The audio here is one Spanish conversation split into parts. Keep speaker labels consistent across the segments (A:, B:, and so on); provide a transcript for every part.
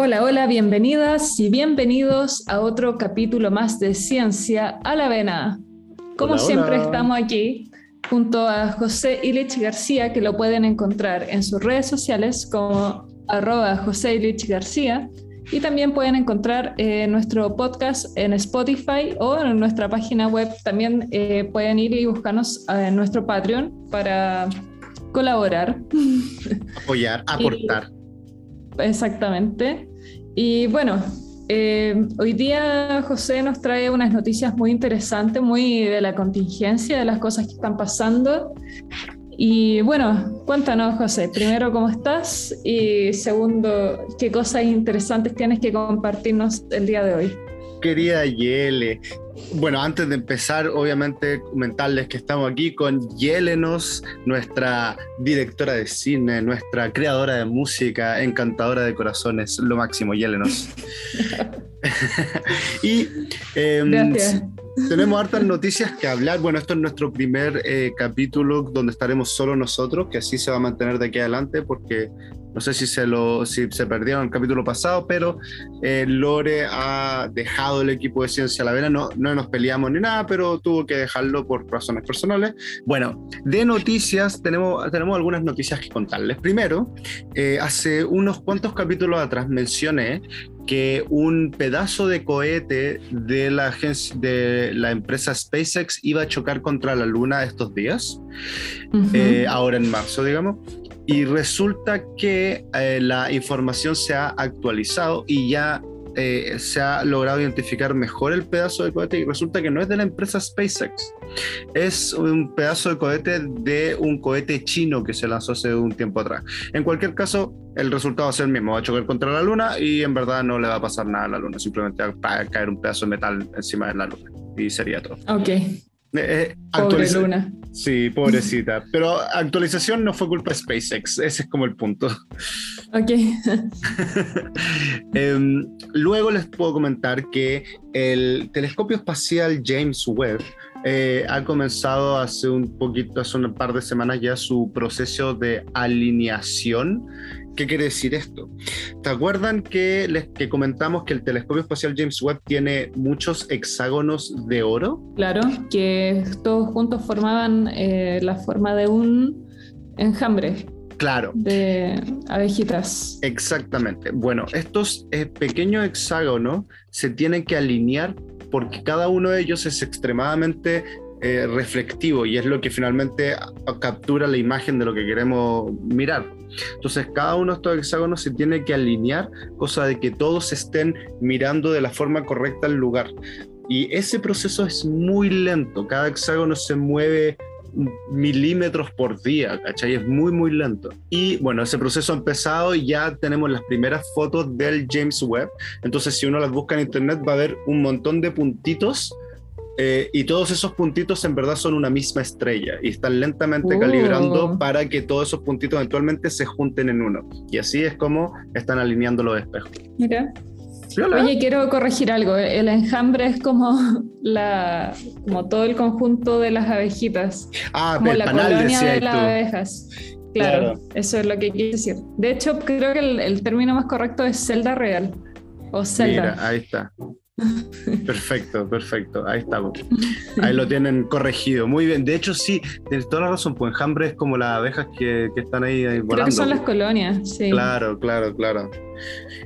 A: Hola, hola, bienvenidas y bienvenidos a otro capítulo más de Ciencia a la Vena. Como
B: Hola,
A: siempre
B: hola.
A: estamos aquí junto a José Ilich García, que lo pueden encontrar en sus redes sociales como arroba José Ilich García. Y también pueden encontrar eh, nuestro podcast en Spotify o en nuestra página web. También eh, pueden ir y buscarnos en nuestro Patreon para colaborar.
B: Apoyar, aportar.
A: Exactamente. Y bueno, eh, hoy día José nos trae unas noticias muy interesantes, muy de la contingencia, de las cosas que están pasando. Y bueno, cuéntanos José, primero cómo estás y segundo, qué cosas interesantes tienes que compartirnos el día de hoy.
B: Querida Yele. Bueno, antes de empezar, obviamente comentarles que estamos aquí con Yelenos, nuestra directora de cine, nuestra creadora de música, encantadora de corazones, lo máximo, Yelenos. y em,
A: Gracias.
B: Tenemos hartas noticias que hablar. Bueno, esto es nuestro primer eh, capítulo donde estaremos solo nosotros, que así se va a mantener de aquí adelante, porque no sé si se, lo, si se perdieron el capítulo pasado, pero eh, Lore ha dejado el equipo de Ciencia la Vena. No, no nos peleamos ni nada, pero tuvo que dejarlo por razones personales. Bueno, de noticias, tenemos, tenemos algunas noticias que contarles. Primero, eh, hace unos cuantos capítulos atrás mencioné que un pedazo de cohete de la, de la empresa SpaceX iba a chocar contra la Luna estos días,
A: Ujú.
B: eh, ahora en marzo, digamos. Y resulta que eh, la información se ha actualizado y ya eh, se ha logrado identificar mejor el pedazo de cohete y resulta que no es de la empresa SpaceX. Es un pedazo de cohete de un cohete chino que se lanzó hace un tiempo atrás. En cualquier caso, el resultado va a ser el mismo. Va a chocar contra la luna y en verdad no le va a pasar nada a la luna. Simplemente va a caer un pedazo de metal encima de la luna. Y sería todo.
A: Ok,
B: Eh, eh,
A: pobre Luna.
B: Sí, pobrecita. Pero actualización no fue culpa de SpaceX, ese es como el punto.
A: Ok,
B: Em, luego les puedo comentar que el telescopio espacial James Webb eh, ha comenzado hace un poquito, hace un par de semanas ya su proceso de alineación. ¿Qué quiere decir esto? ¿Te acuerdan que les que comentamos que el telescopio espacial James Webb tiene muchos hexágonos de oro?
A: claro, que todos juntos formaban eh, la forma de un enjambre
B: Claro,
A: de abejitas.
B: Exactamente. Bueno, estos eh, pequeños hexágonos se tienen que alinear porque cada uno de ellos es extremadamente eh, reflectivo y es lo que finalmente captura la imagen de lo que queremos mirar. Entonces, cada uno de estos hexágonos se tiene que alinear, cosa de que todos estén mirando de la forma correcta al lugar. Y ese proceso es muy lento. Cada hexágono se mueve milímetros por día, ¿cachai? Es muy, muy lento. Y bueno, ese proceso ha empezado y ya tenemos las primeras fotos del James Webb. Entonces, si uno las busca en internet, va a ver un montón de puntitos. Eh, y todos esos puntitos en verdad son una misma estrella y están lentamente
A: Oh.
B: calibrando para que todos esos puntitos eventualmente se junten en uno. Y así es como están alineando los espejos.
A: Mira.
B: Viola.
A: Oye, quiero corregir algo. El enjambre es como la, como todo el conjunto de las abejitas,
B: ah,
A: como
B: el
A: la
B: panal
A: colonia de las
B: tú.
A: abejas. Claro,
B: Claro.
A: eso es lo que quiero decir. De hecho, creo que el, el término más correcto es celda real o celda.
B: Mira, ahí está. Perfecto, perfecto. Ahí estamos. Ahí lo tienen corregido. Muy bien. De hecho, sí, tienes toda la razón. Pues enjambre es como las abejas que, que están ahí, ahí volando.
A: Creo que son las colonias, sí.
B: Claro, claro, claro.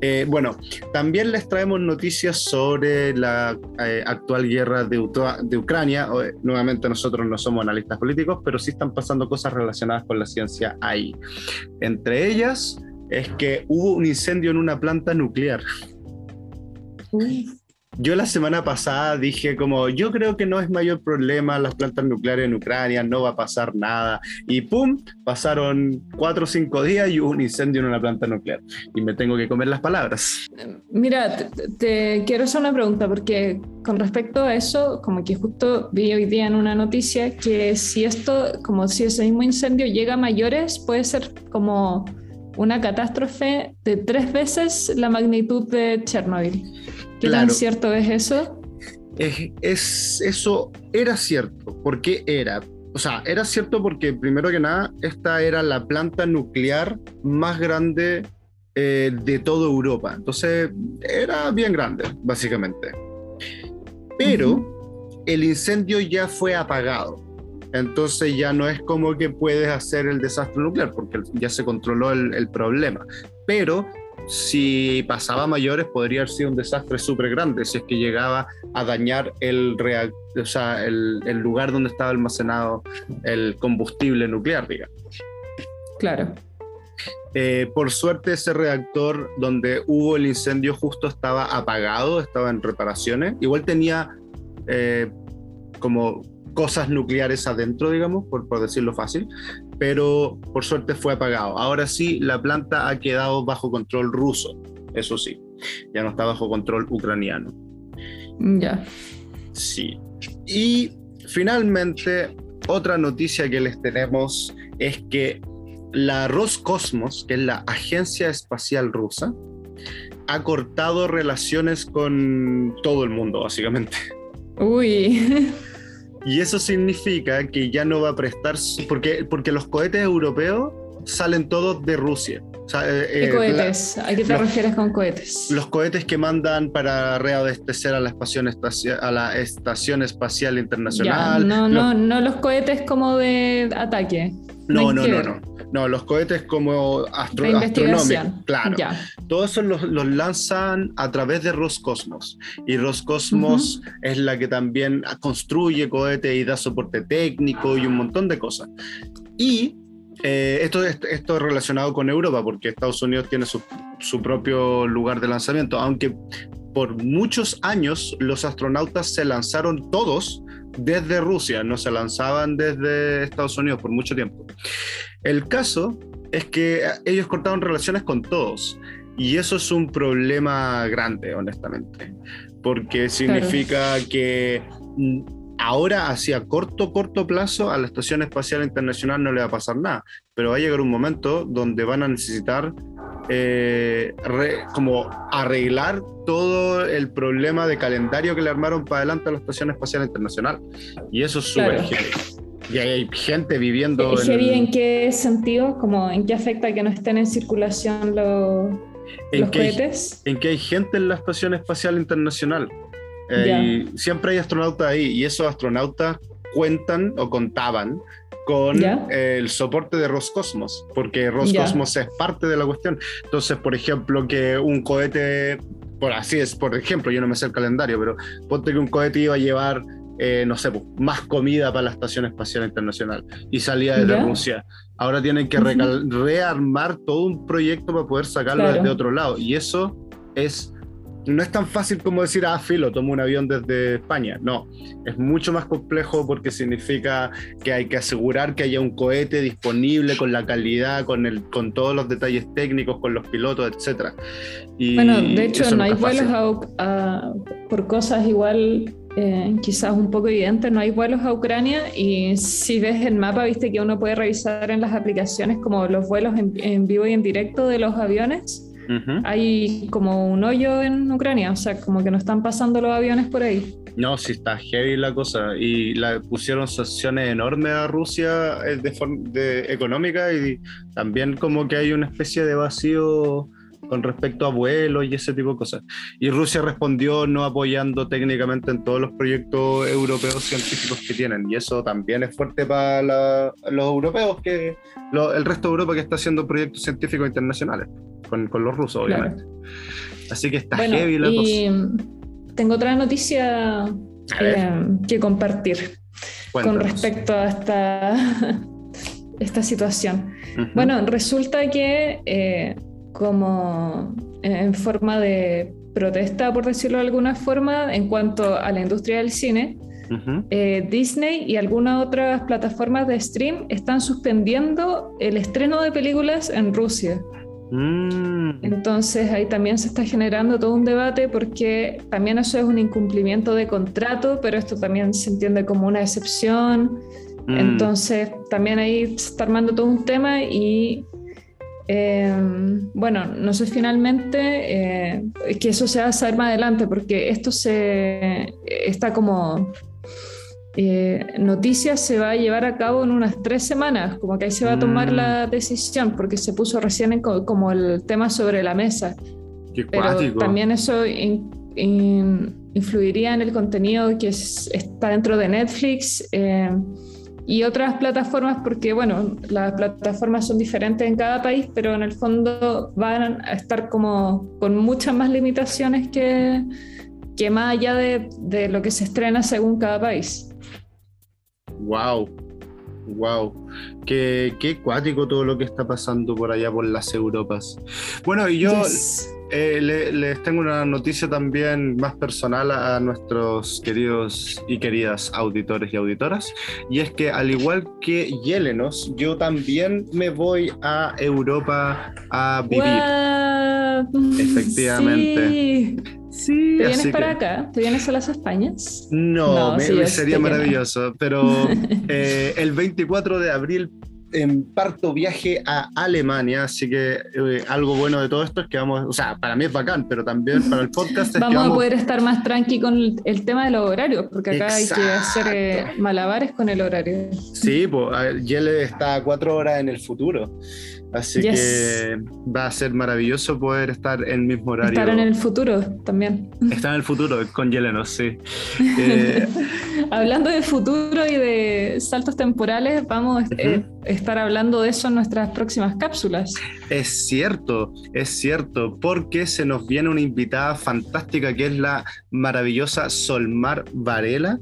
B: Eh, bueno, también les traemos noticias sobre la eh, actual guerra de, Ucra- de Ucrania. O, eh, nuevamente nosotros no somos analistas políticos, pero sí están pasando cosas relacionadas con la ciencia ahí. Entre ellas es que hubo un incendio en una planta nuclear.
A: Uy,
B: Yo la semana pasada dije como, yo creo que no es mayor problema las plantas nucleares en Ucrania, no va a pasar nada. Y ¡pum! Pasaron cuatro o cinco días y hubo un incendio en una planta nuclear. Y me tengo que comer las palabras.
A: Mira, te, te quiero hacer una pregunta porque con respecto a eso, como que justo vi hoy día en una noticia que si esto, como si ese mismo incendio llega a mayores, puede ser como una catástrofe de tres veces la magnitud de Chernobyl. ¿Qué tan cierto es eso?
B: Es, es- eso era cierto. ¿Por qué era? O sea, era cierto porque primero que nada, esta era la planta nuclear más grande eh, de toda Europa. Entonces era bien grande, básicamente. Pero el incendio ya fue apagado. Entonces ya no es como que puedes hacer el desastre nuclear, porque ya se controló el, problema. Pero si pasaba mayores, podría haber sido un desastre súper grande si es que llegaba a dañar el, o sea, el, el, lugar donde estaba almacenado el combustible nuclear, digamos.
A: Claro.
B: Eh, por suerte ese reactor donde hubo el incendio justo estaba apagado, estaba en reparaciones. Igual tenía eh, como cosas nucleares adentro, digamos, por, por, decirlo fácil, pero por suerte fue apagado. Ahora sí, la planta ha quedado bajo control ruso, eso sí, ya no está bajo control ucraniano.
A: Ya.
B: Sí. Y finalmente, otra noticia que les tenemos es que la Roscosmos, que es la Agencia Espacial Rusa, ha cortado relaciones con todo el mundo, básicamente.
A: Uy.
B: Y eso significa que ya no va a prestar, porque, porque los cohetes europeos salen todos de Rusia.
A: Eh, ¿Qué eh, cohetes? ¿A qué te refieres con cohetes?
B: Los cohetes que mandan para reabastecer a la, estación a la Estación Espacial Internacional.
A: no, no, no los cohetes como de ataque.
B: No, no, no, no, no. los cohetes como astronómicos, claro. Todos esos los, lanzan a través de Roscosmos. Y Roscosmos es la que también construye cohetes y da soporte técnico y un montón de cosas. Y eh, esto, esto, es relacionado con Europa, porque Estados Unidos tiene su, su propio lugar de lanzamiento, aunque por muchos años los astronautas se lanzaron todos desde Rusia, no se lanzaban desde Estados Unidos por mucho tiempo. El caso es que ellos cortaron relaciones con todos y eso es un problema grande, honestamente, porque significa que ahora hacia corto, corto plazo a la Estación Espacial Internacional no le va a pasar nada, pero va a llegar un momento donde van a necesitar eh, como arreglar todo el problema de calendario que le armaron para adelante a la Estación Espacial Internacional. Y eso es súper Y hay gente viviendo...
A: ¿Y en... en qué sentido? Como, ¿En qué afecta que no estén en circulación los, los cohetes?
B: en que hay gente en la Estación Espacial Internacional. Eh, siempre hay astronautas ahí y esos astronautas cuentan o contaban con el soporte de Roscosmos, porque Roscosmos es parte de la cuestión. Entonces, por ejemplo, que un cohete, por así es, por ejemplo, yo no me sé el calendario, pero ponte que un cohete iba a llevar, eh, no sé, pues, más comida para la Estación Espacial Internacional y salía desde Rusia. Ahora tienen que rearmar todo un proyecto para poder sacarlo desde otro lado. Y eso es no es tan fácil como decir, ah, filo, tomo un avión desde España. No, es mucho más complejo porque significa que hay que asegurar que haya un cohete disponible con la calidad, con, el, con todos los detalles técnicos, con los pilotos, etc.
A: bueno, de hecho, no, hay vuelos por cosas igual. Eh, quizás un poco evidentes, no hay vuelos a Ucrania y si ves el mapa, viste que uno puede revisar en las aplicaciones como los vuelos en vivo y en directo de los aviones hay como un hoyo en Ucrania, o sea, como que no están pasando los aviones por ahí.
B: No, sí está heavy la cosa. Y la pusieron sanciones enormes a Rusia eh, de, de económica y también como que hay una especie de vacío con respecto a vuelos y ese tipo de cosas. Y Rusia respondió no apoyando técnicamente en todos los proyectos europeos científicos que tienen. Y eso también es fuerte para los europeos, que el resto de Europa que está haciendo proyectos científicos internacionales, con, con los rusos, obviamente. Así que está heavy la y
A: Tengo otra noticia eh, que compartir con respecto a esta, esta situación. Bueno, resulta que... Eh, como en forma de protesta, por decirlo de alguna forma, en cuanto a la industria del cine. Eh, Disney y algunas otras plataformas de stream están suspendiendo el estreno de películas en Rusia. Mm. Entonces ahí también se está generando todo un debate porque también eso es un incumplimiento de contrato, pero esto también se entiende como una excepción. Mm. Entonces también ahí se está armando todo un tema y Em, bueno, no sé finalmente eh, que eso se va a saber más adelante, porque esto se está como eh, noticias se va a llevar a cabo en unas tres semanas, como que ahí se va a tomar
B: Mm.
A: la decisión, porque se puso recién en como el tema sobre la mesa.
B: Qué
A: Pero
B: cuático.
A: también eso in- in- influiría en el contenido que es- está dentro de Netflix eh, y otras plataformas, porque bueno, las plataformas son diferentes en cada país, pero en el fondo van a estar como con muchas más limitaciones que, que más allá de, de lo que se estrena según cada país.
B: Wow, wow. Qué, qué cuático todo lo que está pasando por allá por las Europas. Bueno, y yo
A: Yes.
B: Eh, le- les tengo una noticia también más personal a, a nuestros queridos y queridas auditores y auditoras. Y es que al igual que Yelenos, yo también me voy a Europa a vivir.
A: What?
B: Efectivamente.
A: Sí.
B: Sí,
A: ¿Te vienes para
B: que-
A: acá? ¿Te vienes a las Españas?
B: No,
A: No,
B: me-
A: sí,
B: me
A: yo
B: sería
A: no.
B: maravilloso, pero eh, el 24 de abril em, parto viaje a Alemania, así que eh, algo bueno de todo esto es que vamos, o sea, para mí es bacán, pero también para el podcast es que
A: Vamos a
B: vamos,
A: poder estar más tranqui con el, el tema de los horarios, porque acá hay que
B: Exacto.
A: hacer eh, malabares con el horario.
B: sí, pues Yele está a cuatro horas en el futuro, así
A: Yes.
B: que va a ser maravilloso poder estar en el mismo horario.
A: Estar en el futuro también.
B: Estar en el futuro con Yelenos, sí. Eh,
A: Hablando de futuro y de saltos temporales, vamos a eh, estar hablando de eso en nuestras próximas cápsulas.
B: Es cierto, es cierto, porque se nos viene una invitada fantástica que es la maravillosa Solmar Varela,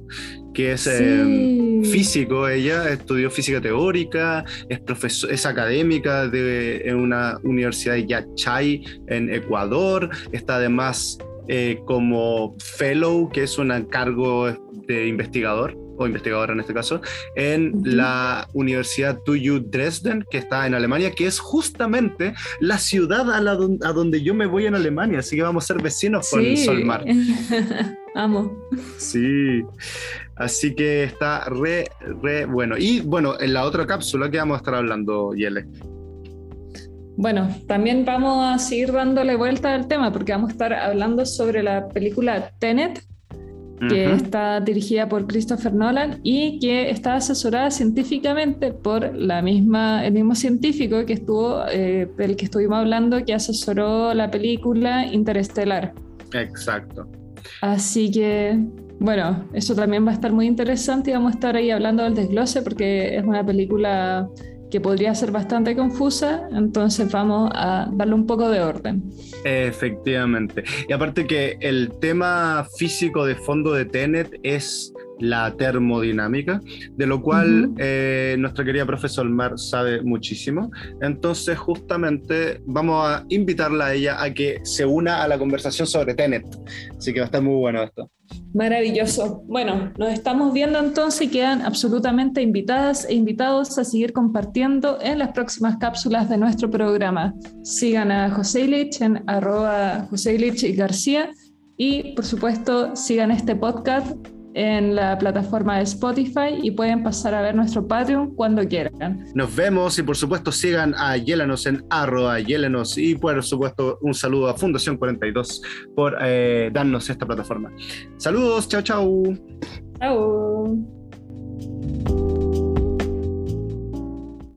B: que es eh,
A: Sí.
B: físico, ella estudió física teórica, es, profesor, es académica de, en una universidad de Yachay en Ecuador, está además eh, como fellow, que es un cargo de investigador o investigadora en este caso, en
A: Ujú.
B: la Universidad TUU Dresden, que está en Alemania, que es justamente la ciudad a, la don- a donde yo me voy en Alemania, así que vamos a ser vecinos con
A: Sí.
B: Solmar.
A: Amo.
B: Sí, así que está re, re bueno. Y bueno, en la otra cápsula que vamos a estar hablando, Yele.
A: Bueno, también vamos a seguir dándole vuelta al tema porque vamos a estar hablando sobre la película Tenet, que está dirigida por Christopher Nolan y que está asesorada científicamente por la misma, el mismo científico que estuvo, eh, del que estuvimos hablando, que asesoró la película Interestelar.
B: Exacto.
A: Así que, bueno, eso también va a estar muy interesante y vamos a estar ahí hablando del desglose porque es una película que podría ser bastante confusa, entonces vamos a darle un poco de orden.
B: Efectivamente. Y aparte que el tema físico de fondo de Tenet es la termodinámica, de lo cual
A: Ujú.
B: eh, nuestra querida profesora Mar sabe muchísimo. Entonces, justamente vamos a invitarla a ella a que se una a la conversación sobre Tenet. Así que va a estar muy bueno esto.
A: Maravilloso. Bueno, nos estamos viendo entonces y quedan absolutamente invitadas e invitados a seguir compartiendo en las próximas cápsulas de nuestro programa. Sigan a José Illich en arroba José Illich García y por supuesto sigan este podcast en la plataforma de Spotify y pueden pasar a ver nuestro Patreon cuando quieran.
B: Nos vemos y por supuesto sigan a Yelenos en arroba Yelenos y por supuesto un saludo a Fundación 42 por eh, darnos esta plataforma. Saludos, chao chao.
A: Chao.